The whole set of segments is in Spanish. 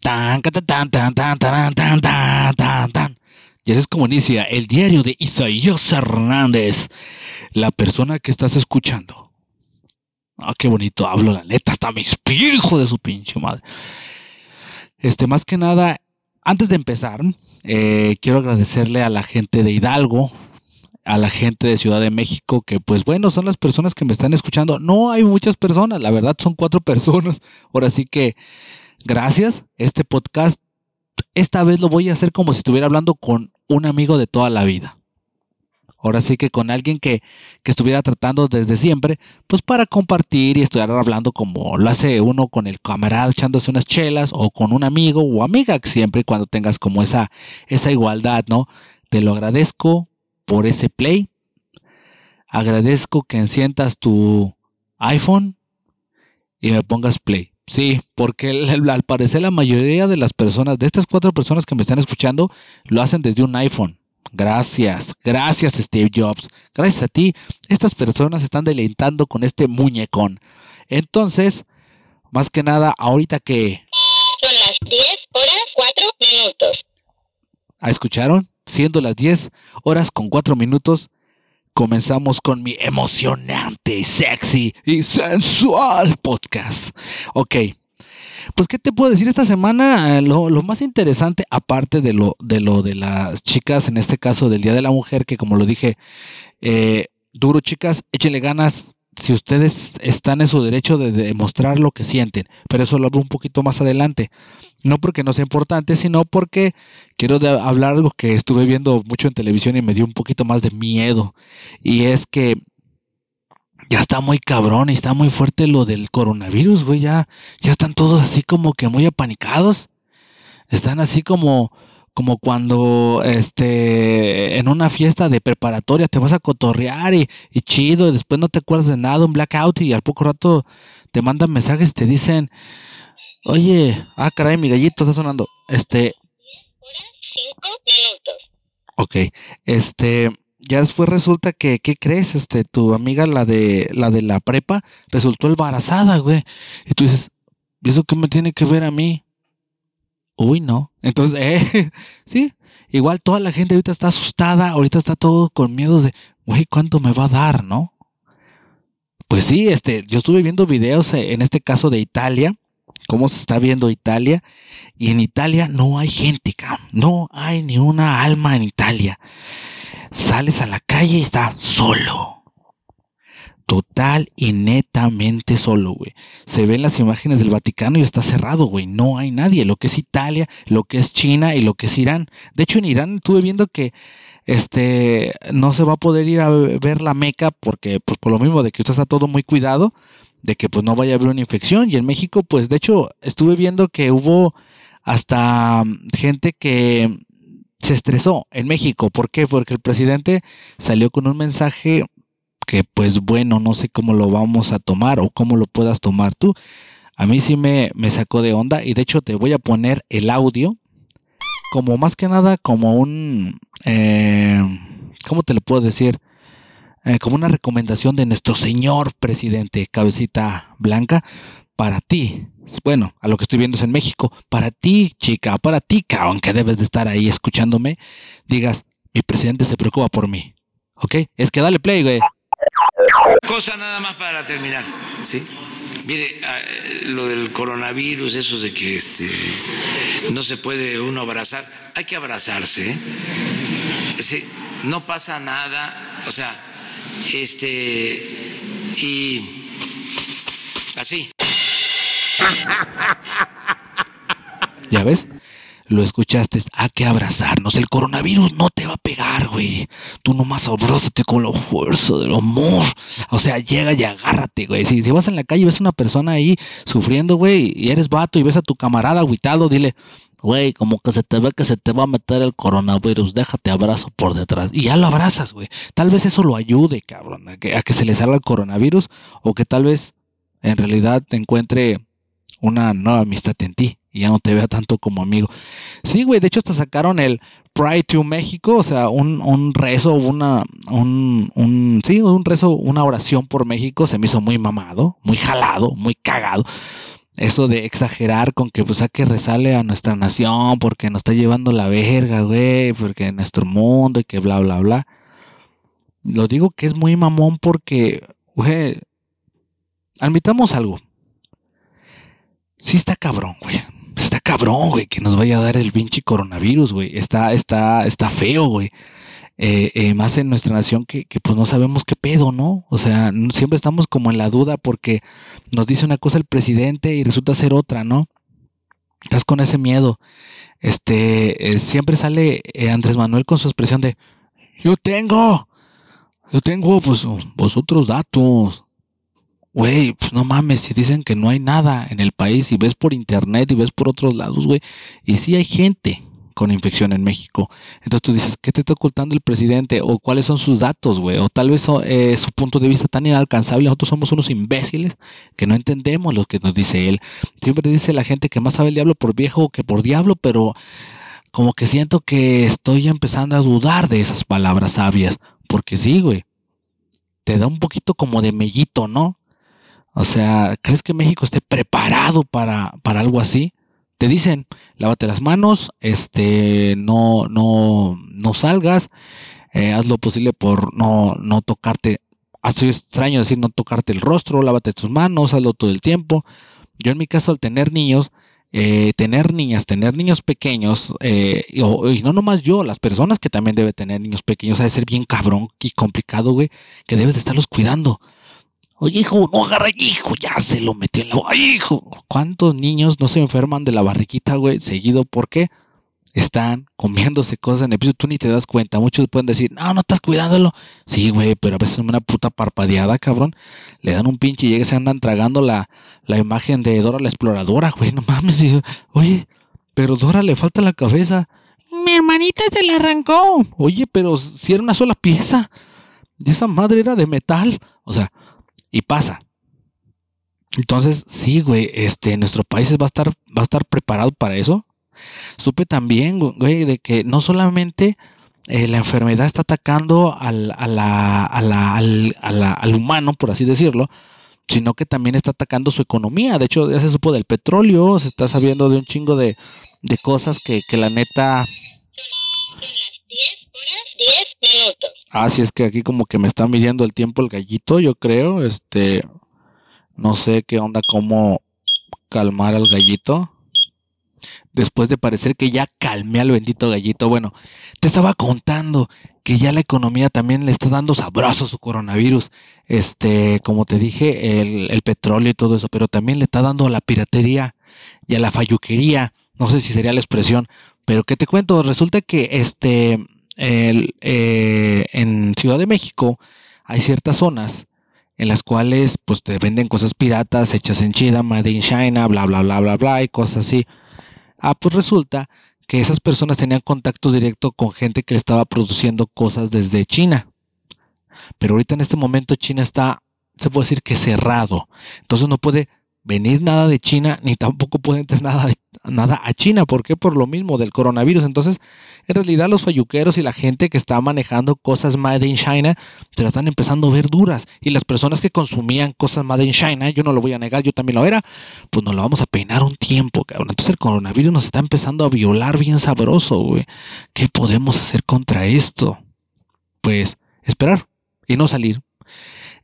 Tan, tan, tan, tan, tan, tan, tan, tan, tan. Y así es como inicia el diario de Isaías Hernández, la persona que estás escuchando. Ah, qué bonito hablo, la neta, hasta me inspiro, de su pinche madre. Este, más que nada, antes de empezar, eh, quiero agradecerle a la gente de Hidalgo, a la gente de Ciudad de México, que pues bueno, son las personas que me están escuchando. No hay muchas personas, la verdad son cuatro personas. Ahora sí que gracias. Este podcast, esta vez lo voy a hacer como si estuviera hablando con un amigo de toda la vida. Ahora sí que con alguien que, que, estuviera tratando desde siempre, pues para compartir y estar hablando como lo hace uno con el camarada echándose unas chelas o con un amigo o amiga, siempre cuando tengas como esa, esa igualdad, ¿no? Te lo agradezco por ese play. Agradezco que enciendas tu iPhone y me pongas play. Sí, porque al parecer la mayoría de las personas, de estas cuatro personas que me están escuchando, lo hacen desde un iPhone. Gracias, gracias Steve Jobs. Gracias a ti, estas personas están deleitando con este muñecón. Entonces, más que nada, ahorita que... Son las 10 horas 4 minutos. ¿Ah, ¿Escucharon? Siendo las 10 horas con 4 minutos, comenzamos con mi emocionante, sexy y sensual podcast. Ok, pues, ¿qué te puedo decir esta semana? Lo, más interesante, aparte de lo, de lo de las chicas, en este caso del Día de la Mujer, que como lo dije, eh, duro chicas, échenle ganas. Si ustedes están en su derecho de demostrar lo que sienten, pero eso lo hablo un poquito más adelante. No porque no sea importante, sino porque quiero hablar algo que estuve viendo mucho en televisión y me dio un poquito más de miedo. Y es que ya está muy cabrón y está muy fuerte lo del coronavirus, güey. Ya, ya están todos así como que muy apanicados. Están así como, como cuando este en una fiesta de preparatoria te vas a cotorrear y, y, chido y después no te acuerdas de nada, un blackout y al poco rato te mandan mensajes y te dicen, oye, ah caray, mi gallito está sonando. Este. Ok, este ya después resulta que, ¿qué crees? Este, tu amiga, la de la de la prepa, resultó embarazada, güey. Y tú dices, ¿y eso qué me tiene que ver a mí? Uy, no. Entonces, eh, sí, igual toda la gente ahorita está asustada, ahorita está todo con miedos de, güey, ¿cuánto me va a dar, no? Pues sí, este, yo estuve viendo videos, eh, en este caso de Italia, cómo se está viendo Italia, y en Italia no hay gente, no hay ni una alma en Italia sales a la calle y está solo. Total y netamente solo, güey. Se ven las imágenes del Vaticano y está cerrado, güey. No hay nadie. Lo que es Italia, lo que es China y lo que es Irán. De hecho, en Irán estuve viendo que este no se va a poder ir a ver la Meca porque, pues, por lo mismo de que está todo muy cuidado, de que pues no vaya a haber una infección. Y en México, pues, de hecho, estuve viendo que hubo hasta gente que se estresó en México. ¿Por qué? Porque el presidente salió con un mensaje que pues bueno, no sé cómo lo vamos a tomar o cómo lo puedas tomar tú. A mí sí me, me sacó de onda y de hecho te voy a poner el audio como más que nada como un, eh, ¿cómo te lo puedo decir? Eh, como una recomendación de nuestro señor presidente, cabecita blanca, para ti, bueno, a lo que estoy viendo es en México, para ti, chica, para ti, cabrón, debes de estar ahí escuchándome, digas, mi presidente se preocupa por mí. ¿Ok? Es que dale play, güey. Cosa nada más para terminar, ¿sí? Mire, ah, lo del coronavirus, eso de que este, no se puede uno abrazar, hay que abrazarse. ¿sí? No pasa nada, o sea, este, y así. ¿Ya ves? Lo escuchaste, hay que abrazarnos. El coronavirus no te va a pegar, güey. Tú nomás abrázate con la fuerza del amor. O sea, llega y agárrate, güey. Si, vas en la calle y ves a una persona ahí sufriendo, güey, y eres vato y ves a tu camarada aguitado, dile, güey, como que se te ve que se te va a meter el coronavirus, déjate abrazo por detrás. Y ya lo abrazas, güey. Tal vez eso lo ayude, cabrón, a que, a que se le salga el coronavirus o que tal vez en realidad te encuentre una nueva amistad en ti y ya no te vea tanto como amigo. Sí, güey, de hecho hasta sacaron el Pride to México, o sea, un, un rezo, una, un, un, sí, un rezo, una oración por México, se me hizo muy mamado, muy jalado, muy cagado. Eso de exagerar con que pues a que resale a nuestra nación porque nos está llevando la verga, güey, porque nuestro mundo y que bla, bla, bla. Lo digo que es muy mamón porque, güey, admitamos algo. Sí está cabrón, güey. Está cabrón, güey, que nos vaya a dar el pinche coronavirus, güey. Está, está, está feo, güey. Eh, eh, más en nuestra nación que, que, pues no sabemos qué pedo, ¿no? O sea, siempre estamos como en la duda porque nos dice una cosa el presidente y resulta ser otra, ¿no? Estás con ese miedo. Este, eh, siempre sale Andrés Manuel con su expresión de, yo tengo, yo tengo pues vosotros datos. Güey, pues no mames, si dicen que no hay nada en el país y ves por internet y ves por otros lados, güey, y sí hay gente, con infección en México. Entonces tú dices, ¿qué te está ocultando el presidente? ¿O cuáles son sus datos, güey? O tal vez eh, su punto de vista tan inalcanzable. Nosotros somos unos imbéciles que no entendemos lo que nos dice él. Siempre dice la gente que más sabe el diablo por viejo que por diablo, pero como que siento que estoy empezando a dudar de esas palabras sabias. Porque sí, güey. Te da un poquito como de mellito, ¿no? O sea, ¿crees que México esté preparado para, para algo así? Te dicen, lávate las manos, este, no, no, no salgas, eh, haz lo posible por no, no tocarte, así extraño decir no tocarte el rostro, lávate tus manos, hazlo todo el tiempo. Yo en mi caso al tener niños, eh, tener niñas, tener niños pequeños, eh, y, y, no nomás yo, las personas que también deben tener niños pequeños, ha de ser bien cabrón y complicado, güey, que debes de estarlos cuidando. Oye, hijo, no agarra, hijo, ya se lo metió en la. Ay, hijo, ¿cuántos niños no se enferman de la barriquita, güey? Seguido, ¿por qué? Están comiéndose cosas en el piso, tú ni te das cuenta. Muchos pueden decir, no, no estás cuidándolo. Sí, güey, pero a veces una puta parpadeada, cabrón. Le dan un pinche y llega, se andan tragando la, la imagen de Dora la exploradora, güey. No mames, oye, pero Dora le falta la cabeza. Mi hermanita se le arrancó. Oye, pero si era una sola pieza. Y esa madre era de metal. O sea, y pasa. Entonces, sí, güey, este, nuestro país va a estar, va a estar preparado para eso. Supe también, güey, de que no solamente eh, la enfermedad está atacando al, a la, a la, al, al, humano, por así decirlo, sino que también está atacando su economía. De hecho, ya se supo del petróleo, se está sabiendo de un chingo de, de cosas que, que la neta... Así es que aquí como que me está midiendo el tiempo el gallito, yo creo. Este, no sé qué onda, cómo calmar al gallito. Después de parecer que ya calmé al bendito gallito. Bueno, te estaba contando que ya la economía también le está dando sabroso su coronavirus. Este, como te dije, el, el petróleo y todo eso, pero también le está dando a la piratería y a la falluquería. No sé si sería la expresión, pero que te cuento, resulta que este eh, en Ciudad de México hay ciertas zonas en las cuales pues te venden cosas piratas hechas en China, made in China, bla bla bla bla bla y cosas así. Ah, pues resulta que esas personas tenían contacto directo con gente que le estaba produciendo cosas desde China. Pero ahorita en este momento China está, se puede decir que cerrado. Entonces no puede venir nada de China, ni tampoco puede entrar nada, nada a China. ¿Por qué? Por lo mismo del coronavirus. Entonces, en realidad los falluqueros y la gente que está manejando cosas made in China se las están empezando a ver duras. Y las personas que consumían cosas made in China, yo no lo voy a negar, yo también lo era, pues nos lo vamos a peinar un tiempo, cabrón. Entonces el coronavirus nos está empezando a violar bien sabroso, güey. ¿Qué podemos hacer contra esto? Pues esperar y no salir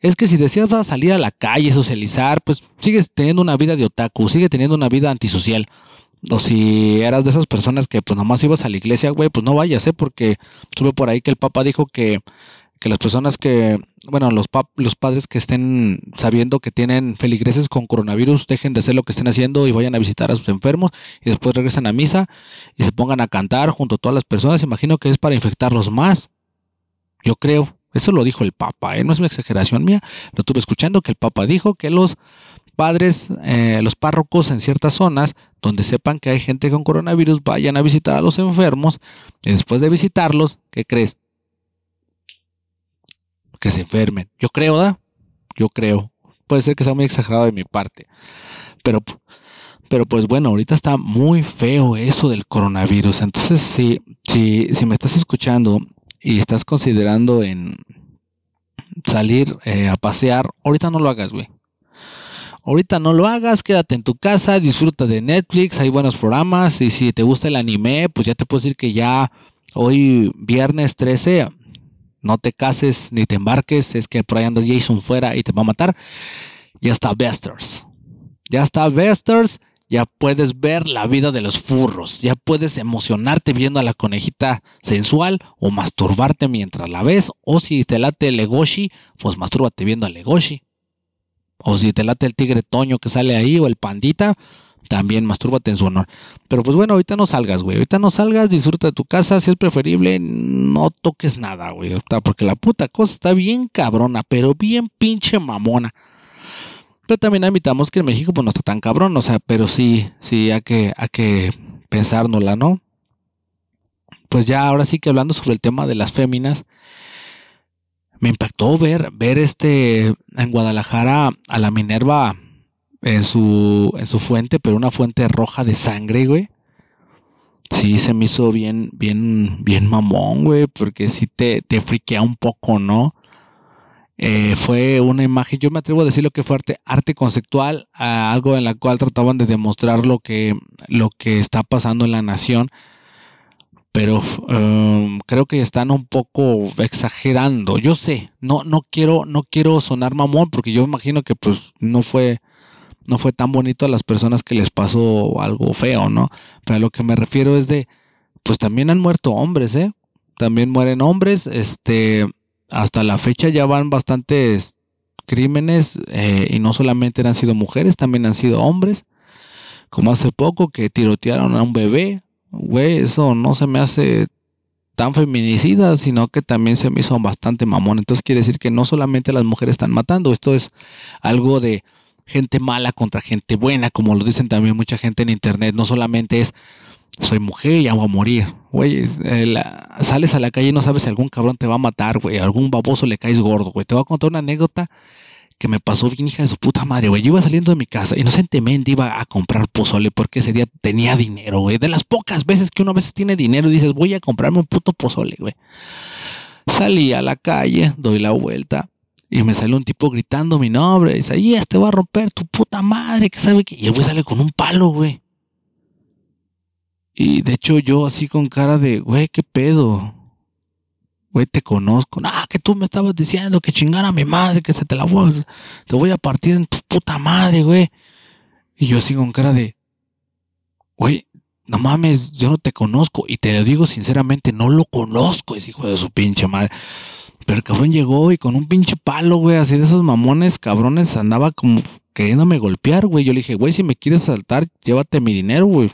es que si decías vas a salir a la calle, socializar, pues sigues teniendo una vida de otaku, sigue teniendo una vida antisocial. O si eras de esas personas que pues nomás ibas a la iglesia, güey, pues no vayas, ¿eh? Porque sube por ahí que el Papa dijo que, que las personas que, bueno, los, los padres que estén sabiendo que tienen feligreses con coronavirus, dejen de hacer lo que estén haciendo y vayan a visitar a sus enfermos y después regresan a misa y se pongan a cantar junto a todas las personas. Imagino que es para infectarlos más. Yo creo. Eso lo dijo el Papa, ¿eh? no es una exageración mía. Lo estuve escuchando que el Papa dijo que los padres, eh, los párrocos en ciertas zonas donde sepan que hay gente con coronavirus, vayan a visitar a los enfermos y después de visitarlos, ¿qué crees? Que se enfermen. Yo creo, ¿da? Yo creo. Puede ser que sea muy exagerado de mi parte. Pero, pero pues bueno, ahorita está muy feo eso del coronavirus. Entonces, si, si, si me estás escuchando y estás considerando en salir eh, a pasear, ahorita no lo hagas, güey. Ahorita no lo hagas, quédate en tu casa, disfruta de Netflix, hay buenos programas y si te gusta el anime, pues ya te puedo decir que ya hoy viernes 13 no te cases ni te embarques, es que por ahí andas Jason fuera y te va a matar. Ya está Besters. Ya está Besters, ya puedes ver la vida de los furros, ya puedes emocionarte viendo a la conejita sensual o masturbarte mientras la ves, o si te late el Legoshi, pues mastúrbate viendo al Legoshi. O si te late el tigre toño que sale ahí o el pandita, también mastúrbate en su honor. Pero pues bueno, ahorita no salgas, güey. Ahorita no salgas, disfruta de tu casa. Si es preferible, no toques nada, güey. Porque la puta cosa está bien cabrona, pero bien pinche mamona. Pero también admitamos que en México pues no está tan cabrón, o sea, pero sí, sí, hay que, hay que pensárnosla, ¿no? Pues ya ahora sí que hablando sobre el tema de las féminas, me impactó ver, ver este en Guadalajara a la Minerva en su, en su fuente, pero una fuente roja de sangre, güey. Sí, se me hizo bien, bien, bien mamón, güey, porque sí te, te friquea un poco, ¿no? Eh, fue una imagen, yo me atrevo a decir lo que fue arte, arte conceptual, algo en la cual trataban de demostrar lo que, lo que está pasando en la nación, pero um, creo que están un poco exagerando. Yo sé, no, no quiero, no quiero sonar mamón, porque yo imagino que pues no fue, no fue tan bonito a las personas que les pasó algo feo, ¿no? Pero a lo que me refiero es de, pues también han muerto hombres, ¿eh? También mueren hombres, este, hasta la fecha ya van bastantes crímenes eh, y no solamente han sido mujeres, también han sido hombres. Como hace poco que tirotearon a un bebé, güey, eso no se me hace tan feminicida, sino que también se me hizo bastante mamón. Entonces quiere decir que no solamente las mujeres están matando, esto es algo de gente mala contra gente buena, como lo dicen también mucha gente en internet, no solamente es soy mujer y voy a morir. Güey, sales a la calle y no sabes si algún cabrón te va a matar, güey. Algún baboso le caes gordo, güey. Te voy a contar una anécdota que me pasó bien hija de su puta madre, güey. Yo iba saliendo de mi casa, inocentemente iba a comprar pozole porque ese día tenía dinero, güey. De las pocas veces que uno a veces tiene dinero dices, voy a comprarme un puto pozole, güey. Salí a la calle, doy la vuelta y me sale un tipo gritando mi nombre. Dice, ahí este va a romper tu puta madre, que sabe que. Y el güey sale con un palo, güey. Y de hecho yo así con cara de, güey, ¿qué pedo? Güey, te conozco. Ah, que tú me estabas diciendo que chingara a mi madre, que se te la voy, te voy a partir en tu puta madre, güey. Y yo así con cara de, güey, no mames, yo no te conozco. Y te lo digo sinceramente, no lo conozco, ese hijo de su pinche madre. Pero el cabrón llegó y con un pinche palo, güey, así de esos mamones, cabrones, andaba como queriéndome golpear, güey. Yo le dije, güey, si me quieres saltar, llévate mi dinero, güey.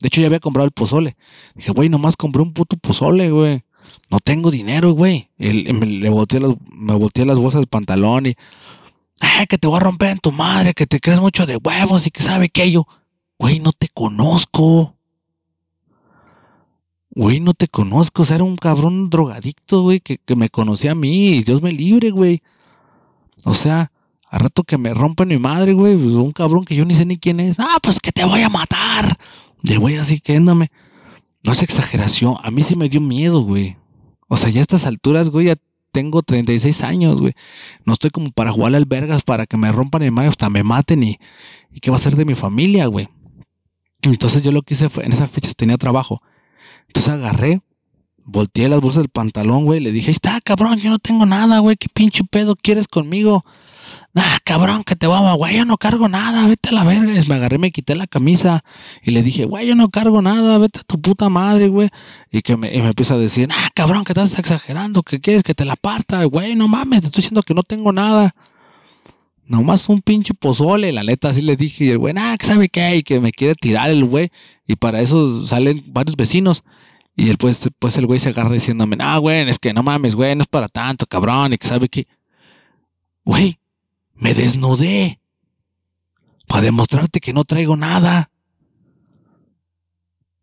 De hecho, ya había comprado el pozole. Dije, güey, nomás compré un puto pozole, güey. No tengo dinero, güey. Y me, le volteé las, me volteé las bolsas del pantalón y. Ay, que te voy a romper en tu madre, que te crees mucho de huevos y que sabe que yo. Güey, no te conozco. Güey, no te conozco. O sea, era un cabrón drogadicto, güey, que, que me conocía a mí. Y Dios me libre, güey. O sea, a rato que me rompen mi madre, güey. Pues un cabrón que yo ni sé ni quién es. Ah, pues que te voy a matar. De güey así quedándome. No es exageración. A mí sí me dio miedo, güey. O sea, ya a estas alturas, güey, ya tengo 36 años, güey. No estoy como para jugarle al vergas para que me rompan el madre, hasta me maten y, y qué va a ser de mi familia, güey. Entonces yo lo que hice fue, en esas fechas tenía trabajo. Entonces agarré, volteé las bolsas del pantalón, güey. Le dije, está, cabrón, yo no tengo nada, güey. ¿Qué pinche pedo quieres conmigo? Ah, cabrón, que te va, güey, yo no cargo nada, vete a la verga. Y me agarré, me quité la camisa y le dije, güey, yo no cargo nada, vete a tu puta madre, güey. Y que me, y me empieza a decir, ah, cabrón, que estás exagerando, que quieres que te la parta, güey, no mames, te estoy diciendo que no tengo nada. Nomás un pinche pozole, la neta, así le dije. Y el güey, ah, sabe qué, y que me quiere tirar el güey. Y para eso salen varios vecinos. Y el, pues, pues el güey se agarra diciéndome, ah, güey, es que no mames, güey, no es para tanto, cabrón, y que sabe qué. Güey, me desnudé para demostrarte que no traigo nada.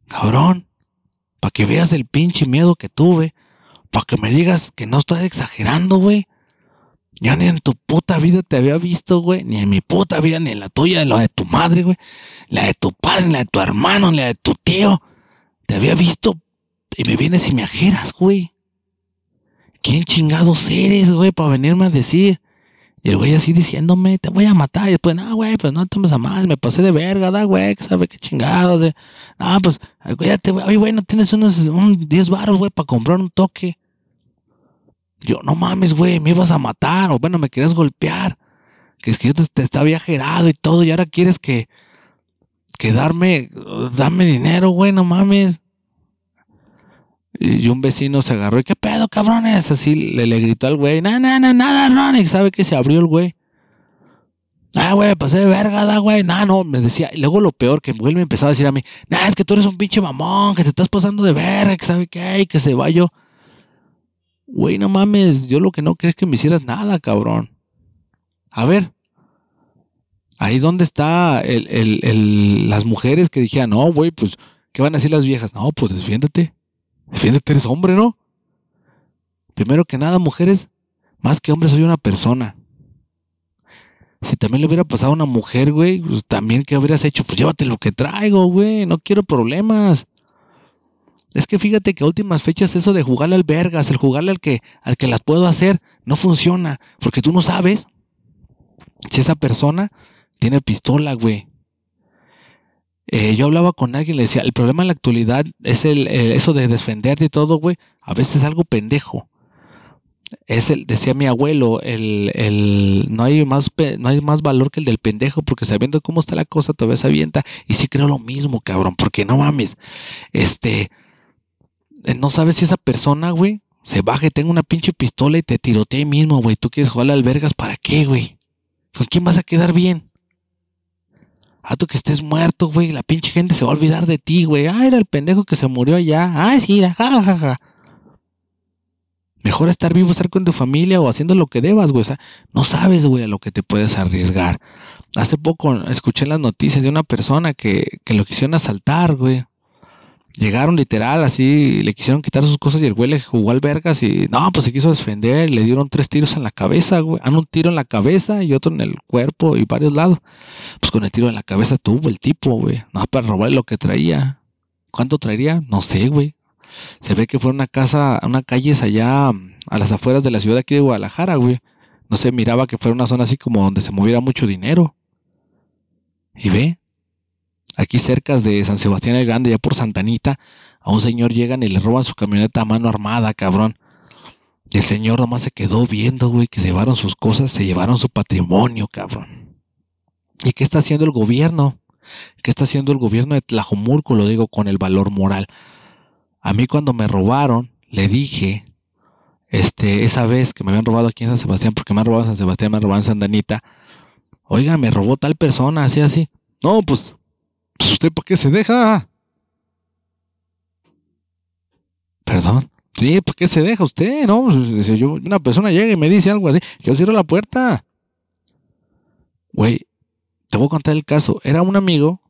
Cabrón, para que veas el pinche miedo que tuve, para que me digas que no estoy exagerando, güey. Ya ni en tu puta vida te había visto, güey, ni en mi puta vida, ni en la tuya, ni la de tu madre, güey, la de tu padre, la de tu hermano, la de tu tío. Te había visto y me vienes y me ajeras, güey. ¿Quién chingados eres, güey, para venirme a decir? Y el güey así diciéndome, te voy a matar. Y después, no, güey, pues no tomes a mal, me pasé de verga, da, güey, que sabe qué chingados. De... No, pues, cuídate, güey. Oye, güey, no tienes unos un 10 baros, güey, para comprar un toque. Yo, no mames, güey, me ibas a matar. O bueno, me querías golpear. Que es que yo te, te estaba viajerado y todo. Y ahora quieres que, que darme, dame dinero, güey, no mames. Y un vecino se agarró y qué pedo, cabrones. Así le, le gritó al güey, nada, nada, nada, Ronnie. ¿Sabe que se abrió el güey? Ah, güey, pasé de verga, da, güey. Nah, no, me decía. Y luego lo peor, que güey me empezaba a decir a mí, nah, es que tú eres un pinche mamón, que te estás pasando de verga, que sabe qué, y que se va yo. Güey, no mames, yo lo que no crees que me hicieras nada, cabrón. A ver, ahí donde está el, el, el, las mujeres que dijeron, no, güey, pues, ¿qué van a decir las viejas? No, pues defiéndete. Defiéndete, eres hombre, ¿no? Primero que nada, mujeres, más que hombre, soy una persona. Si también le hubiera pasado a una mujer, güey, pues también, ¿qué hubieras hecho? Pues llévate lo que traigo, güey, no quiero problemas. Es que fíjate que a últimas fechas eso de jugarle al vergas, el jugarle al que, al que las puedo hacer, no funciona. Porque tú no sabes si esa persona tiene pistola, güey. Eh, yo hablaba con alguien le decía, el problema en la actualidad es el, eso de defenderte y todo, güey. A veces es algo pendejo. Es el, decía mi abuelo, el, el, no hay más, no hay más valor que el del pendejo, porque sabiendo cómo está la cosa, todavía se avienta. Y sí creo lo mismo, cabrón, porque no mames. Este, eh, no sabes si esa persona, güey, se baja y tenga una pinche pistola y te tirotea ahí mismo, güey. Tú quieres jugar al vergas, ¿para qué, güey? ¿Con quién vas a quedar bien? Ah, tú que estés muerto, güey. La pinche gente se va a olvidar de ti, güey. Ah, era el pendejo que se murió allá. Ah, sí, jajaja. Ja, ja. Mejor estar vivo, estar con tu familia o haciendo lo que debas, güey. O sea, no sabes, güey, a lo que te puedes arriesgar. Hace poco escuché las noticias de una persona que, que lo quisieron asaltar, güey. Llegaron literal, así, le quisieron quitar sus cosas y el güey le jugó al vergas y no, pues se quiso defender, le dieron tres tiros en la cabeza, güey. Ah, un tiro en la cabeza y otro en el cuerpo y varios lados. Pues con el tiro en la cabeza tuvo el tipo, güey. No, para robar lo que traía. ¿Cuánto traería? No sé, güey. Se ve que fue una casa, una calle allá a las afueras de la ciudad aquí de Guadalajara, güey. No se miraba que fuera una zona así como donde se moviera mucho dinero. Y ve, aquí cerca de San Sebastián el Grande, ya por Santanita, a un señor llegan y le roban su camioneta a mano armada, cabrón. Y el señor nomás se quedó viendo, güey, que se llevaron sus cosas, se llevaron su patrimonio, cabrón. ¿Y qué está haciendo el gobierno? ¿Qué está haciendo el gobierno de Tlajomulco? Lo digo con el valor moral. A mí cuando me robaron, le dije, este, esa vez que me habían robado aquí en San Sebastián, porque me han robado en San Sebastián, me han robado en Santanita, oiga, me robó tal persona, así, así. No, pues usted por qué se deja. Perdón. Sí, ¿por qué se deja usted? No, pues, yo, una persona llega y me dice algo así, yo cierro la puerta. Güey, te voy a contar el caso. Era un amigo,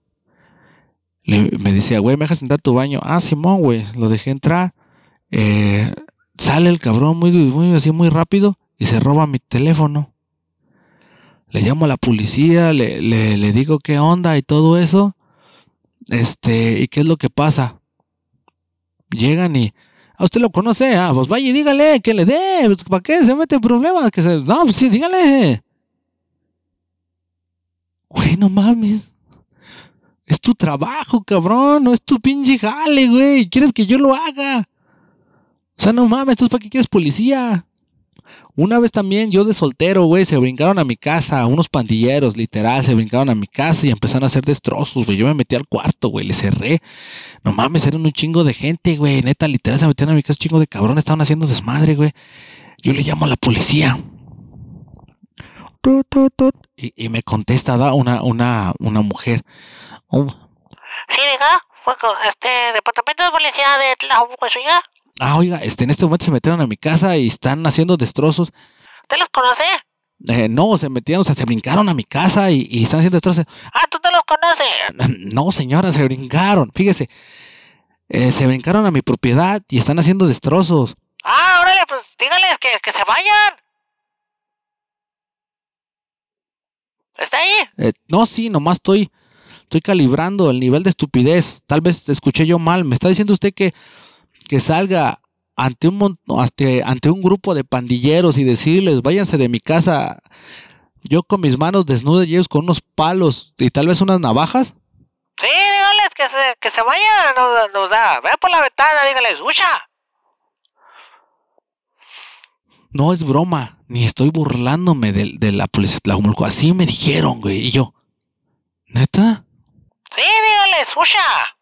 le, me decía, güey, me dejas entrar a tu baño. Ah, Simón, güey, lo dejé entrar. Eh, sale el cabrón muy, muy, así, muy rápido y se roba mi teléfono. Le llamo a la policía, le, le digo qué onda y todo eso. Este, ¿y qué es lo que pasa? Llegan y. A usted lo conoce, ah, pues vaya y dígale que le dé, pues, ¿para qué se mete en problemas? Que se, no, pues sí, dígale. Güey, no mames. Es tu trabajo, cabrón, no es tu pinche jale, güey. ¿Quieres que yo lo haga? O sea, no mames, entonces ¿para qué quieres policía? Una vez también yo de soltero, güey, se brincaron a mi casa, unos pandilleros, literal, se brincaron a mi casa y empezaron a hacer destrozos, güey. Yo me metí al cuarto, güey, le cerré. No mames, eran un chingo de gente, güey. Neta, literal, se metieron a mi casa, un chingo de cabrones, estaban haciendo desmadre, güey. Yo le llamo a la policía. Y, me contesta da una, una, una mujer. Oh, Sí, diga, este departamento de policía de Tlahuaco, oiga. Ah, oiga, este, en este momento se metieron a mi casa y están haciendo destrozos. ¿Usted los conoce? Eh, no, se metieron, o sea, se brincaron a mi casa y, y están haciendo destrozos. Ah, tú no los conoces. No, señora, se brincaron. Fíjese, eh, se brincaron a mi propiedad y están haciendo destrozos. Ah, órale, pues dígales que, que se vayan. ¿Está ahí? Eh, no, sí, nomás estoy, estoy calibrando el nivel de estupidez. Tal vez escuché yo mal. Me está diciendo usted que, que salga ante un, ante, ante un grupo de pandilleros y decirles, váyanse de mi casa. Yo con mis manos desnudas y ellos con unos palos y tal vez unas navajas. Sí, dígales que se, que se vayan, nos, nos da. Vean por la ventana, dígales, ¡Usha! No es broma, ni estoy burlándome de, de la policía de Tlajumulco. Así me dijeron, güey. Y yo, ¿neta? Sí, dígales, ¡Usha!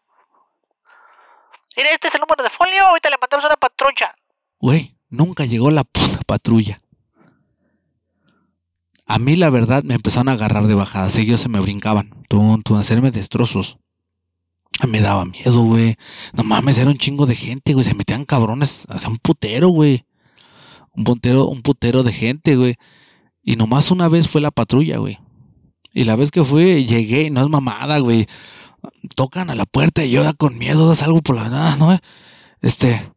Mire, este es el número de folio, ahorita le mandamos una patrulla. Güey, nunca llegó la puta patrulla. A mí, la verdad, me empezaron a agarrar de bajada. Seguidos se me brincaban. A hacerme destrozos. Me daba miedo, güey. No mames, era un chingo de gente, güey. Se metían cabrones. Hacía un putero, güey. Un putero, un putero de gente, güey. Y nomás una vez fue la patrulla, güey. Y la vez que fui, llegué no es mamada, güey. Tocan a la puerta y yo ya con miedo, das algo por la nada, ¿no? Este.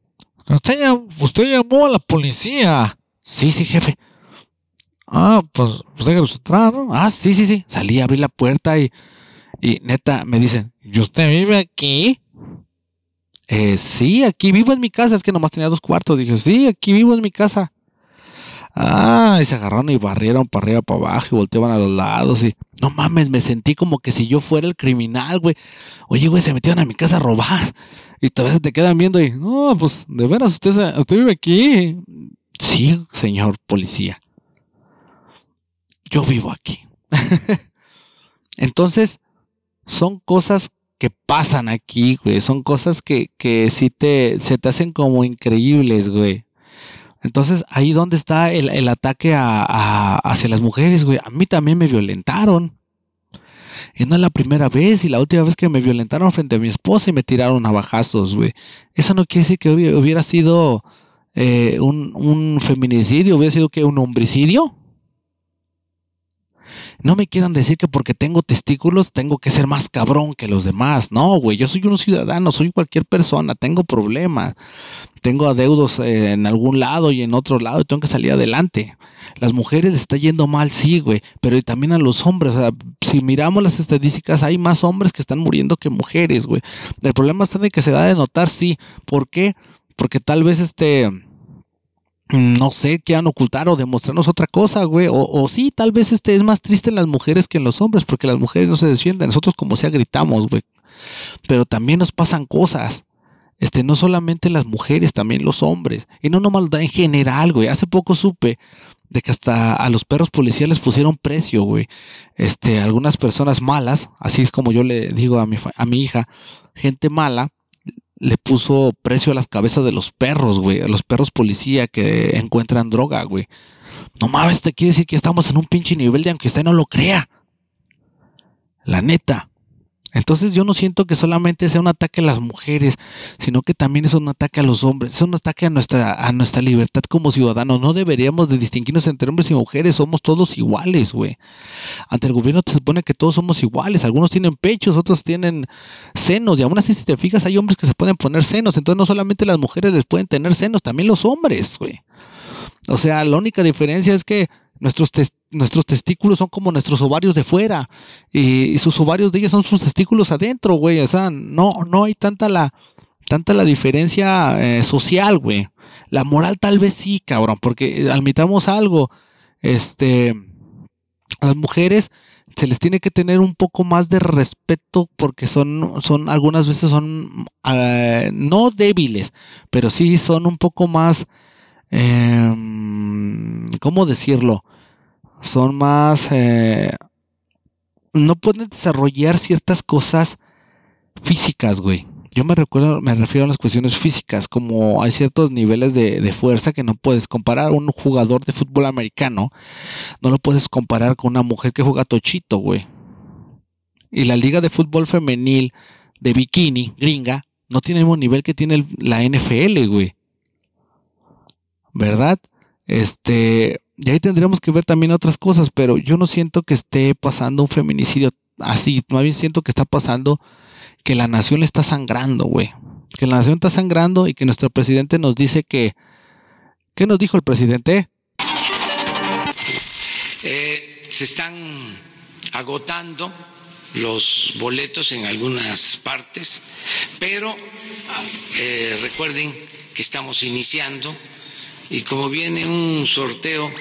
Usted, llam- usted llamó a la policía. Sí, sí, jefe. Ah, pues, pues déjalos entrar, ¿no? Ah, sí, sí, sí. Salí, abrí la puerta y, y neta, me dicen, ¿y usted vive aquí? Eh, sí, aquí vivo en mi casa. Es que nomás tenía dos cuartos. Dije, sí, aquí vivo en mi casa. Ah, y se agarraron y barrieron para arriba, para abajo y volteaban a los lados y no mames, me sentí como que si yo fuera el criminal, güey. Oye, güey, se metieron a mi casa a robar y todavía se te quedan viendo y no, pues de veras usted, usted vive aquí. Sí, señor policía. Yo vivo aquí. Entonces, son cosas que pasan aquí, güey. Son cosas que, que sí te, se te hacen como increíbles, güey. Entonces, ahí donde está el, el ataque a, a- hacia las mujeres, güey. A mí también me violentaron. Y no es la primera vez y la última vez que me violentaron frente a mi esposa y me tiraron navajazos, güey. Eso no quiere decir que hubi- hubiera sido eh, un, un feminicidio, hubiera sido que un homicidio. No me quieran decir que porque tengo testículos tengo que ser más cabrón que los demás. No, güey, yo soy un ciudadano, soy cualquier persona, tengo problemas, tengo adeudos eh, en algún lado y en otro lado y tengo que salir adelante. Las mujeres les está yendo mal, sí, güey, pero también a los hombres. O sea, si miramos las estadísticas, hay más hombres que están muriendo que mujeres, güey. El problema está en que se da de notar, sí. ¿Por qué? Porque tal vez este no sé, quieran ocultar o demostrarnos otra cosa, güey. O, o sí, tal vez este es más triste en las mujeres que en los hombres, porque las mujeres no se defienden, nosotros como sea gritamos, güey. Pero también nos pasan cosas. Este, no solamente las mujeres, también los hombres. Y no nomás en general, güey. Hace poco supe de que hasta a los perros policiales pusieron precio, güey. Este, algunas personas malas, así es como yo le digo a mi, a mi hija, gente mala, le puso precio a las cabezas de los perros, güey, a los perros policía que encuentran droga, güey. No mames, te quiere decir que estamos en un pinche nivel de aunque usted no lo crea. La neta. Entonces yo no siento que solamente sea un ataque a las mujeres, sino que también es un ataque a los hombres, es un ataque a nuestra, a nuestra libertad como ciudadanos. No deberíamos de distinguirnos entre hombres y mujeres, somos todos iguales, güey. Ante el gobierno te supone que todos somos iguales, algunos tienen pechos, otros tienen senos, y aún así si te fijas hay hombres que se pueden poner senos, entonces no solamente las mujeres les pueden tener senos, también los hombres, güey. O sea, la única diferencia es que nuestros, nuestros testículos son como nuestros ovarios de fuera y, sus ovarios de ellas son sus testículos adentro, güey. O sea, no, no hay tanta la, tanta la diferencia eh, social, güey. La moral tal vez sí, cabrón, porque admitamos algo, este, a las mujeres se les tiene que tener un poco más de respeto porque son, son algunas veces son eh, no débiles, pero sí son un poco más, eh, ¿cómo decirlo? Son más, eh, no pueden desarrollar ciertas cosas físicas, güey. Yo me recuerdo, me refiero a las cuestiones físicas, como hay ciertos niveles de, de fuerza que no puedes comparar. Un jugador de fútbol americano no lo puedes comparar con una mujer que juega tochito, güey. Y la liga de fútbol femenil de bikini, gringa, no tiene el mismo nivel que tiene la NFL, güey. ¿Verdad? Este, y ahí tendríamos que ver también otras cosas, pero yo no siento que esté pasando un feminicidio así, más bien siento que está pasando que la nación está sangrando, güey. Que la nación está sangrando y que nuestro presidente nos dice que... ¿Qué nos dijo el presidente? Eh, se están agotando los boletos en algunas partes, pero eh, recuerden que estamos iniciando y como viene un sorteo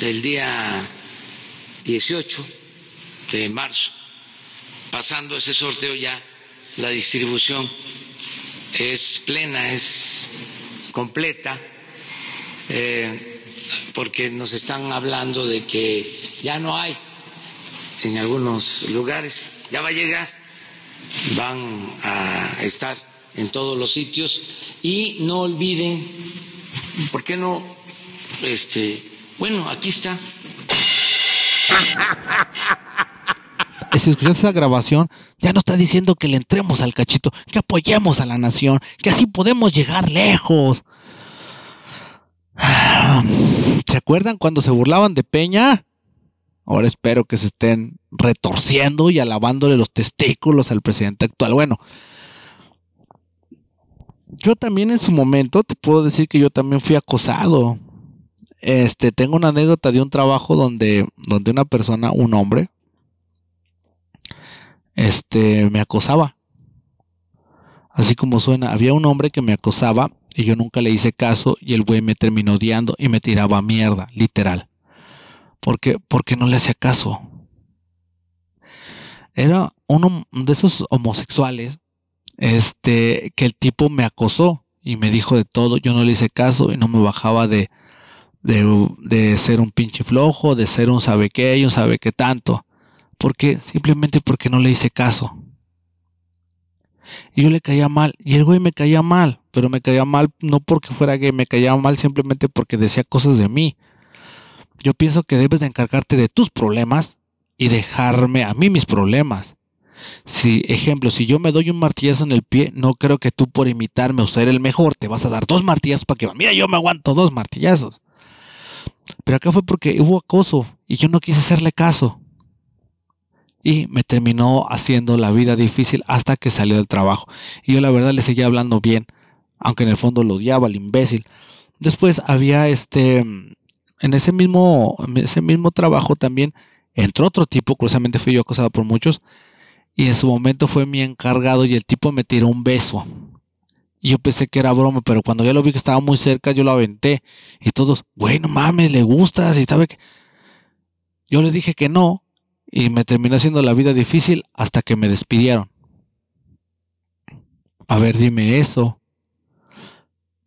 del día 18 de marzo. Pasando ese sorteo ya la distribución es plena, es completa, eh, porque nos están hablando de que ya no hay en algunos lugares, ya va a llegar, van a estar en todos los sitios y no olviden, ¿por qué no? Este, bueno, aquí está. Si escuchas esa grabación, ya no está diciendo que le entremos al cachito, que apoyemos a la nación, que así podemos llegar lejos. ¿Se acuerdan cuando se burlaban de Peña? Ahora espero que se estén retorciendo y alabándole los testículos al presidente actual. Bueno, yo también en su momento te puedo decir que yo también fui acosado. Este, tengo una anécdota de un trabajo donde, donde una persona, un hombre, este, me acosaba. Así como suena, había un hombre que me acosaba y yo nunca le hice caso y el güey me terminó odiando y me tiraba mierda, literal. Porque, porque no le hacía caso. Era uno de esos homosexuales, este, que el tipo me acosó y me dijo de todo, yo no le hice caso y no me bajaba de, de, de ser un pinche flojo, de ser un sabe qué y un sabe qué tanto. ¿Por qué? Simplemente porque no le hice caso. Y yo le caía mal. Y el güey me caía mal. Pero me caía mal no porque fuera gay, me caía mal simplemente porque decía cosas de mí. Yo pienso que debes de encargarte de tus problemas y dejarme a mí mis problemas. Si, ejemplo, si yo me doy un martillazo en el pie, no creo que tú por imitarme o ser el mejor te vas a dar dos martillazos para que, mira, yo me aguanto dos martillazos. Pero acá fue porque hubo acoso y yo no quise hacerle caso y me terminó haciendo la vida difícil hasta que salió del trabajo. Y yo la verdad le seguía hablando bien, aunque en el fondo lo odiaba el imbécil. Después había este, en ese mismo, en ese mismo trabajo también entró otro tipo, curiosamente fui yo acosado por muchos, y en su momento fue mi encargado y el tipo me tiró un beso. Y yo pensé que era broma, pero cuando ya lo vi que estaba muy cerca, yo lo aventé. Y todos, bueno, mames, le gustas y sabe que... Yo le dije que no, y me terminó haciendo la vida difícil hasta que me despidieron. A ver, dime eso.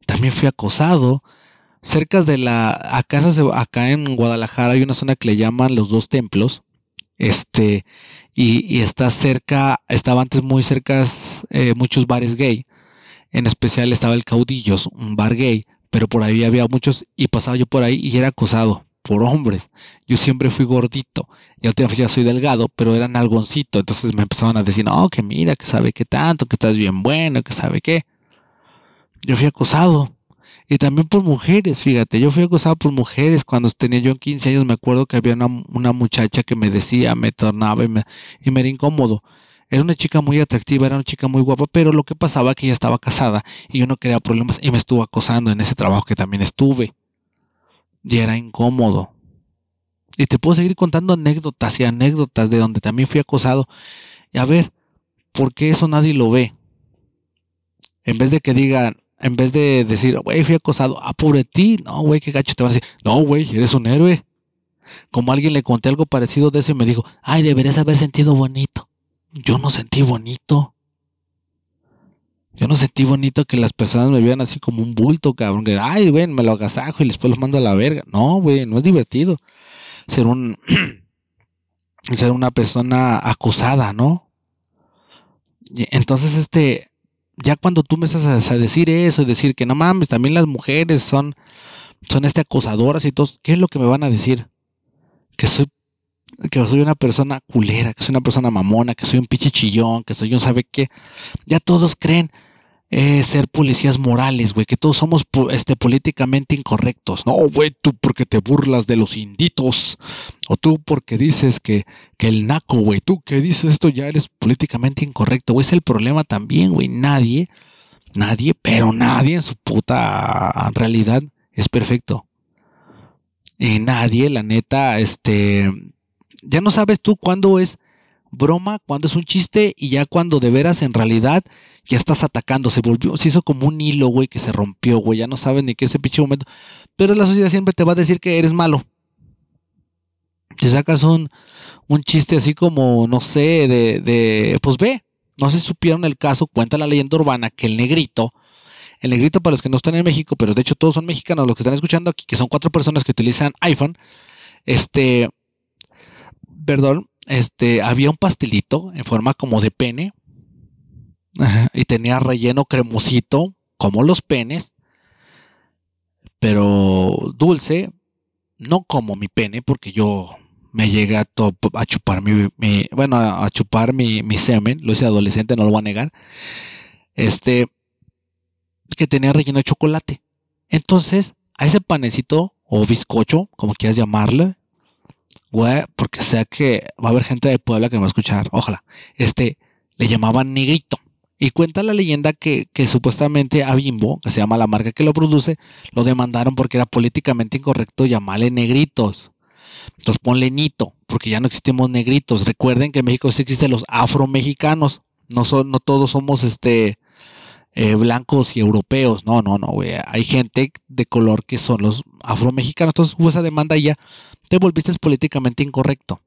También fui acosado. Cerca de la. Acá, acá en Guadalajara hay una zona que le llaman los dos templos. Este. Y, está cerca. Estaba antes muy cerca eh, muchos bares gay. En especial estaba el Caudillos, un bar gay. Pero por ahí había muchos. Y pasaba yo por ahí y era acosado por hombres. Yo siempre fui gordito y al ya soy delgado, pero eran algoncito. Entonces me empezaban a decir, no, que mira, que sabe qué tanto, que estás bien bueno, que sabe qué. Yo fui acosado. Y también por mujeres, fíjate, yo fui acosado por mujeres. Cuando tenía yo 15 años me acuerdo que había una, muchacha que me decía, me tornaba y me, y me era incómodo. Era una chica muy atractiva, era una chica muy guapa, pero lo que pasaba es que ella estaba casada y yo no quería problemas y me estuvo acosando en ese trabajo que también estuve y era incómodo. Y te puedo seguir contando anécdotas y anécdotas de donde también fui acosado. Y a ver, ¿por qué eso nadie lo ve? En vez de que digan, en vez de decir, güey, fui acosado, ah, pobre ti, no, güey, qué gacho, te van a decir, no, güey, eres un héroe. Como alguien le conté algo parecido de eso y me dijo, ay, deberías haber sentido bonito. Yo no sentí bonito. Yo no sentí bonito que las personas me vieran así como un bulto, cabrón. Que, ay, güey, me lo agasajo y después los mando a la verga. No, güey, no es divertido ser un. ser una persona acusada, ¿no? Entonces, este. Ya cuando tú me estás a, decir eso y decir que no mames, también las mujeres son. Son este acosadoras y todo. ¿Qué es lo que me van a decir? Que soy que soy una persona culera, que soy una persona mamona, que soy un pinche chillón, que soy un sabe qué. Ya todos creen eh, ser policías morales, güey, que todos somos este, políticamente incorrectos. No, güey, tú porque te burlas de los inditos. O tú porque dices que, que el naco, güey, tú que dices esto ya eres políticamente incorrecto. Güey, es el problema también, güey. Nadie, nadie, pero nadie en su puta realidad es perfecto. Y nadie, la neta, este, ya no sabes tú cuándo es broma, cuándo es un chiste y ya cuando de veras en realidad ya estás atacando, se volvió, se hizo como un hilo, güey, que se rompió, güey, ya no sabes ni qué ese pinche momento. Pero la sociedad siempre te va a decir que eres malo. te sacas un, un chiste así como, no sé, de, de, pues ve, no si supieron el caso, cuenta la leyenda urbana que el negrito, el negrito para los que no están en México, pero de hecho todos son mexicanos, los que están escuchando aquí, que son cuatro personas que utilizan iPhone, este, perdón, este, había un pastelito en forma como de pene y tenía relleno cremosito, como los penes, pero dulce, no como mi pene, porque yo me llegué a, chupar mi, bueno, a, chupar mi, semen, lo hice adolescente, no lo voy a negar, este, que tenía relleno de chocolate. Entonces, a ese panecito o bizcocho, como quieras llamarle, güey, porque sé que va a haber gente de Puebla que me va a escuchar, ojalá, este, le llamaban negrito. Y cuenta la leyenda que, supuestamente a Bimbo, que se llama la marca que lo produce, lo demandaron porque era políticamente incorrecto llamarle negritos. Entonces ponle nito, porque ya no existimos negritos. Recuerden que en México sí existen los afromexicanos. No son, no todos somos este eh, blancos y europeos. No, no, no, güey. Hay gente de color que son los afromexicanos. Entonces hubo esa demanda y ya te volviste políticamente incorrecto.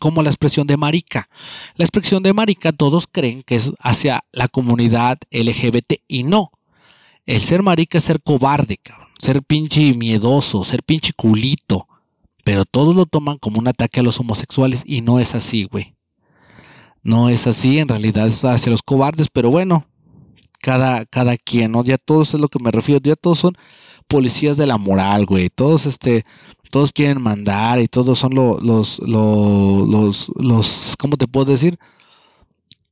Como la expresión de marica. La expresión de marica todos creen que es hacia la comunidad LGBT y no. El ser marica es ser cobarde, cabrón. Ser pinche miedoso, ser pinche culito. Pero todos lo toman como un ataque a los homosexuales y no es así, güey. No es así, en realidad es hacia los cobardes, pero bueno, cada, cada quien, ¿no? Ya todos es lo que me refiero, ya todos son policías de la moral, güey. Todos, este, todos quieren mandar y todos son lo- los, lo- los, los, ¿cómo te puedo decir?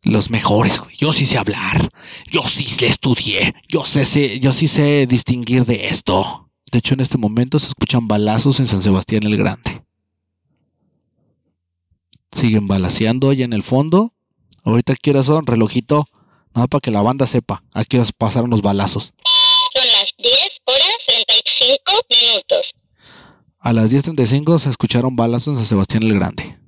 Los mejores, güey. Yo sí sé hablar, yo sí le estudié, yo sé, sé- yo sí sé distinguir de esto. De hecho, en este momento se escuchan balazos en San Sebastián el Grande. Siguen balaseando allá en el fondo. Ahorita qué horas son, relojito. Nada para que la banda sepa. A qué horas pasaron los balazos. Las 10 horas 35 minutos. A las 10.35 se escucharon balazos en San Sebastián el Grande.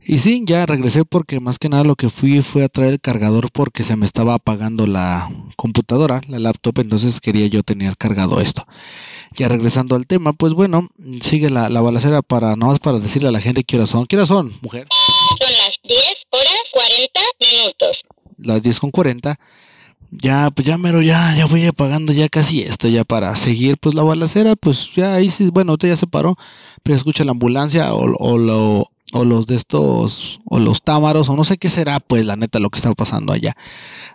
Y sí, ya regresé porque más que nada lo que fui fue a traer el cargador porque se me estaba apagando la computadora, la laptop, entonces quería yo tener cargado esto. Ya regresando al tema, pues bueno, sigue la, la balacera para, nada más para decirle a la gente qué horas son. ¿Qué horas son, mujer? Son las 10 horas 40 minutos. las 10 con 40. Ya, pues ya mero, ya, ya voy apagando ya casi esto, ya para seguir, pues la balacera, pues ya ahí sí, bueno, usted ya se paró, pero escucha la ambulancia o, o, lo, o los de estos, o los támaros, o no sé qué será, pues la neta, lo que está pasando allá.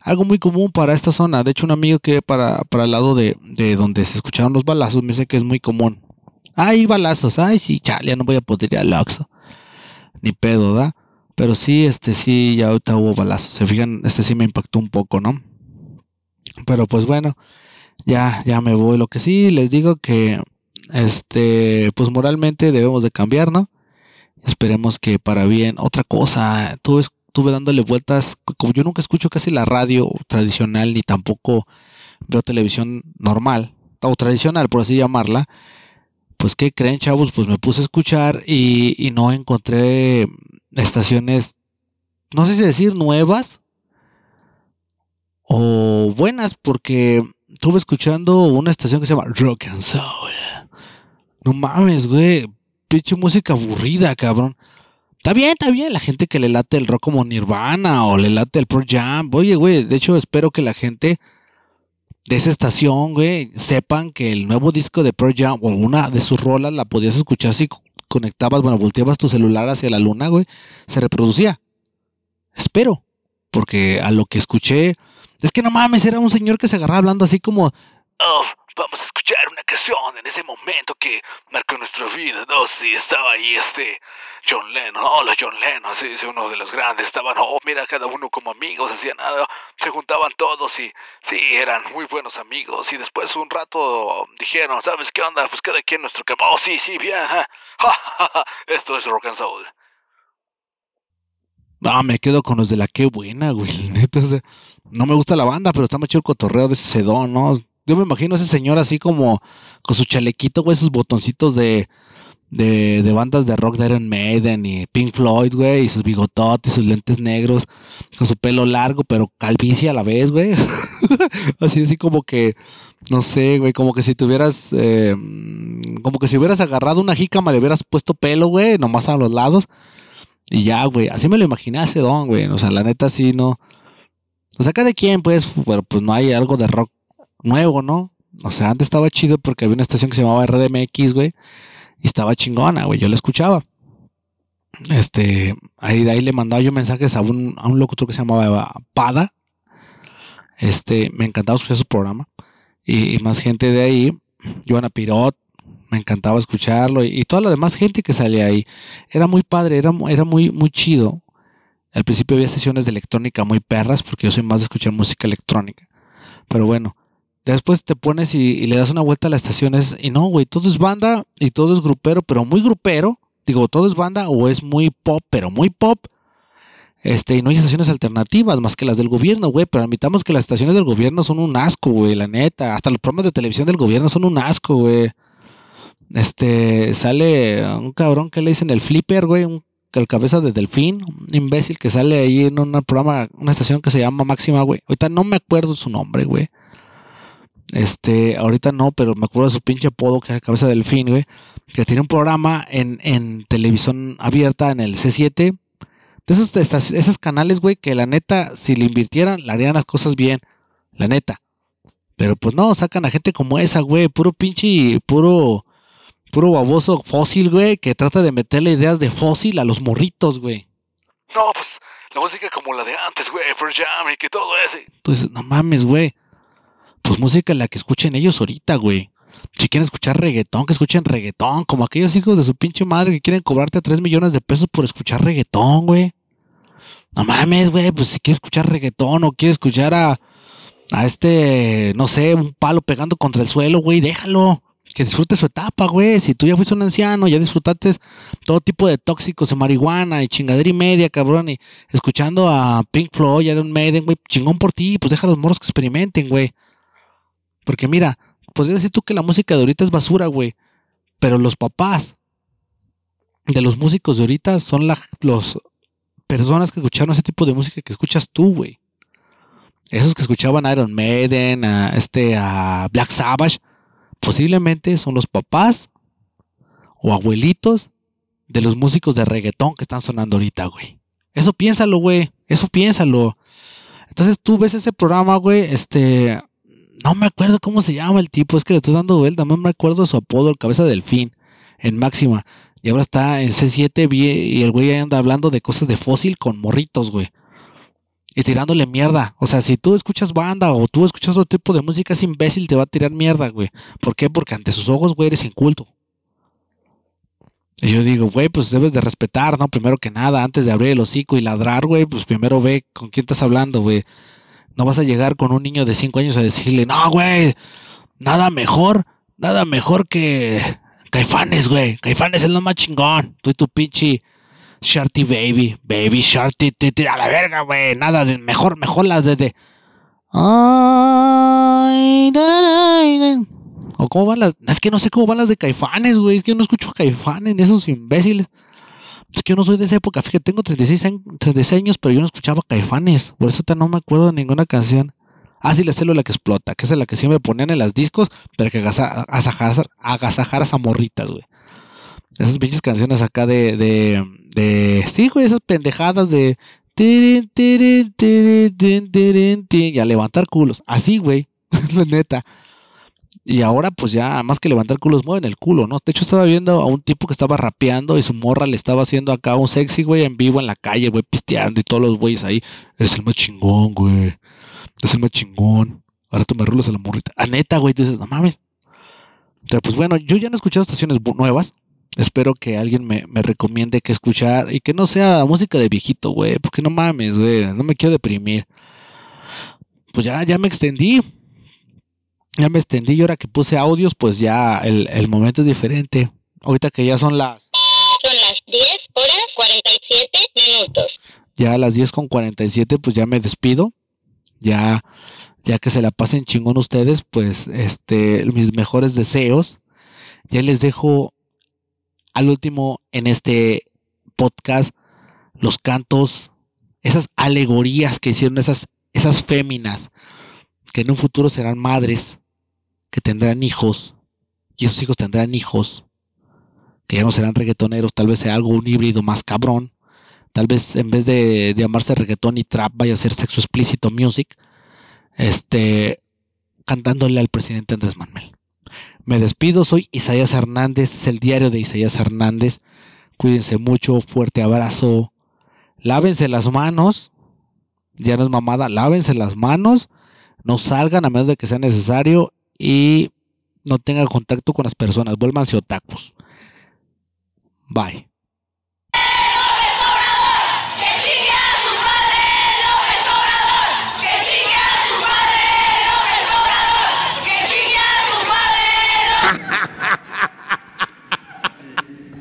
Algo muy común para esta zona, de hecho un amigo que para, para el lado de, de donde se escucharon los balazos me dice que es muy común. Hay balazos, ay sí, chale, ya no voy a poder ir al Oxxo. Ni pedo, ¿da? Pero sí, este sí, ya ahorita hubo balazos. Se fijan, este sí me impactó un poco, ¿no? Pero pues bueno, ya, ya me voy. Lo que sí les digo que, este, pues moralmente debemos de cambiar, ¿no? Esperemos que para bien. Otra cosa, tuve, estuve dándole vueltas, como yo nunca escucho casi la radio tradicional ni tampoco veo televisión normal, o tradicional, por así llamarla. Pues, ¿qué creen, chavos? Pues me puse a escuchar y, y no encontré estaciones, no sé si decir nuevas o buenas, porque estuve escuchando una estación que se llama Rock and Soul. No mames, güey. Pinche música aburrida, cabrón. Está bien, está bien. La gente que le late el rock como Nirvana o le late el Pro Jam. Oye, güey, de hecho espero que la gente de esa estación, güey, sepan que el nuevo disco de Pro Jam o una de sus rolas la podías escuchar si conectabas, bueno, volteabas tu celular hacia la luna, güey, se reproducía. Espero, porque a lo que escuché, es que no mames, era un señor que se agarraba hablando así como, Oh, vamos a escuchar una canción en ese momento que marcó nuestra vida. No, sí, estaba ahí este John Lennon. Hola, John Lennon, sí, uno de los grandes. Estaban, oh, mira, cada uno como amigos, hacían nada. Se juntaban todos y sí, eran muy buenos amigos. Y después un rato dijeron, ¿sabes qué onda? Pues cada quien nuestro campo. Oh, sí, sí, bien. ja. Ja, ja. Esto es rock and soul. no, me quedo con los de la qué buena, güey, neta, o sea, no me gusta la banda, pero está mucho el cotorreo de ese sedón, ¿no? Yo me imagino a ese señor así como con su chalequito, güey, sus botoncitos de, de, de bandas de rock de Iron Maiden y Pink Floyd, güey, y sus bigototes, sus lentes negros, con su pelo largo, pero calvicie a la vez, güey. así, así como que No sé, güey, como que si tuvieras, eh, como que si hubieras agarrado una jícama, le hubieras puesto pelo, güey, nomás a los lados. Y ya, güey, así me lo imaginé a ese don, güey. O sea, la neta sí, no. O sea, cada quien, pues, pero pues no hay algo de rock nuevo, ¿no? O sea, antes estaba chido porque había una estación que se llamaba RDMX, güey. Y estaba chingona, güey. Yo la escuchaba. Este, ahí de ahí le mandaba yo mensajes a un, locutor que se llamaba Pada. Este, me encantaba escuchar su programa. Y, más gente de ahí, Joana Pirot, me encantaba escucharlo. Y, y toda la demás gente que salía ahí. Era muy padre, era, era muy, muy chido. Al principio había sesiones de electrónica muy perras, porque yo soy más de escuchar música electrónica. Pero bueno, después te pones y, le das una vuelta a las estaciones. Y no, güey, todo es banda y todo es grupero, pero muy grupero. Digo, todo es banda o es muy pop, pero muy pop. Este, y no hay estaciones alternativas más que las del gobierno, güey. Pero admitamos que las estaciones del gobierno son un asco, güey, la neta. Hasta los programas de televisión del gobierno son un asco, güey. Este, sale un cabrón que le dicen el flipper, güey, un el cabeza de delfín, un imbécil que sale ahí en un programa, una estación que se llama Máxima, güey. Ahorita no me acuerdo su nombre, güey. Este, ahorita no, pero me acuerdo de su pinche apodo, que era cabeza de delfín, güey. Que tiene un programa en, en televisión abierta en el C7. De esos, de estas- esos canales, güey, que la neta, si le invirtieran, le harían las cosas bien. La neta. Pero pues no, sacan a gente como esa, güey. Puro pinche, puro, puro baboso fósil, güey, que trata de meterle ideas de fósil a los morritos, güey. No, pues la música como la de antes, güey, Pearl Jam y que todo ese. Entonces, no mames, güey. Pues música la que escuchen ellos ahorita, güey. Si quieren escuchar reggaetón, que escuchen reggaetón. Como aquellos hijos de su pinche madre que quieren cobrarte 3 millones de pesos por escuchar reggaetón, güey. No mames, güey. Pues si quieres escuchar reggaetón o quieres escuchar a, a este, no sé, un palo pegando contra el suelo, güey, déjalo. Que disfrute su etapa, güey. Si tú ya fuiste un anciano, ya disfrutaste todo tipo de tóxicos de marihuana y chingadera y media, cabrón. Y escuchando a Pink Floyd, Iron Maiden, güey, chingón por ti. Pues deja a los morros que experimenten, güey. Porque mira, podrías decir tú que la música de ahorita es basura, güey. Pero los papás de los músicos de ahorita son las personas que escucharon ese tipo de música que escuchas tú, güey. Esos que escuchaban a Iron Maiden, a este, a Black Sabbath, posiblemente son los papás o abuelitos de los músicos de reggaetón que están sonando ahorita, güey. Eso piénsalo, güey. Eso piénsalo. Entonces tú ves ese programa, güey, este, no me acuerdo cómo se llama el tipo, es que le estoy dando vuelta, no me acuerdo su apodo, el cabeza del fin, en máxima. Y ahora está en C7 vi- y el güey anda hablando de cosas de fósil con morritos, güey. Y tirándole mierda. O sea, si tú escuchas banda o tú escuchas otro tipo de música, ese imbécil te va a tirar mierda, güey. ¿Por qué? Porque ante sus ojos, güey, eres inculto. Y yo digo, güey, pues debes de respetar, ¿no? Primero que nada, antes de abrir el hocico y ladrar, güey, pues primero ve con quién estás hablando, güey. No vas a llegar con un niño de 5 años a decirle, no, güey, nada mejor, nada mejor que Caifanes, güey. Caifanes es lo más chingón. Tú y tu pinche Sharty Baby, Baby Sharty, a la verga, güey. Nada de mejor, mejor las de. de- Ay, da, da, da. O cómo van las. Es que no sé cómo van las de Caifanes, güey. Es que yo no escucho Caifanes, esos imbéciles. Es que yo no soy de esa época. Fíjate, tengo 36, años- 36 años, pero yo no escuchaba Caifanes. Por eso no me acuerdo de ninguna canción. Ah, sí, la célula que explota, que es la que siempre ponían en las discos, pero que agasa- agasajaras a morritas, güey. Esas pinches canciones acá de, de, sí, güey, esas pendejadas de, tirin, y a levantar culos. Así, güey, la neta. Y ahora, pues ya, más que levantar culos, mueven el culo, ¿no? De hecho, estaba viendo a un tipo que estaba rapeando y su morra le estaba haciendo acá un sexy, güey, en vivo en la calle, güey, pisteando y todos los güeyes ahí. Eres el más chingón, güey. Es el más chingón. Ahora tú me rulas a la morrita. A neta, güey, tú dices, no mames. Pero pues bueno, yo ya no he escuchado estaciones nuevas. Espero que alguien me, me recomiende que escuchar y que no sea música de viejito, güey. Porque no mames, güey. No me quiero deprimir. Pues ya, ya me extendí. Ya me extendí y ahora que puse audios, pues ya el, el momento es diferente. Ahorita que ya son las, Son las 10 horas 47 minutos. ya a las 10 con 47, pues ya me despido. Ya, ya que se la pasen chingón ustedes, pues este, mis mejores deseos. Ya les dejo al último en este podcast los cantos, esas alegorías que hicieron esas, esas féminas, que en un futuro serán madres, que tendrán hijos, y esos hijos tendrán hijos, que ya no serán reggaetoneros, tal vez sea algo un híbrido más cabrón, tal vez en vez de llamarse reggaetón y trap vaya a ser sexo explícito music, este, cantándole al presidente Andrés Manuel. Me despido, soy Isaías Hernández, es el diario de Isaías Hernández. Cuídense mucho, fuerte abrazo. Lávense las manos. Ya no es mamada, lávense las manos. No salgan a menos de que sea necesario y no tengan contacto con las personas. Vuélvanse otakus. Bye.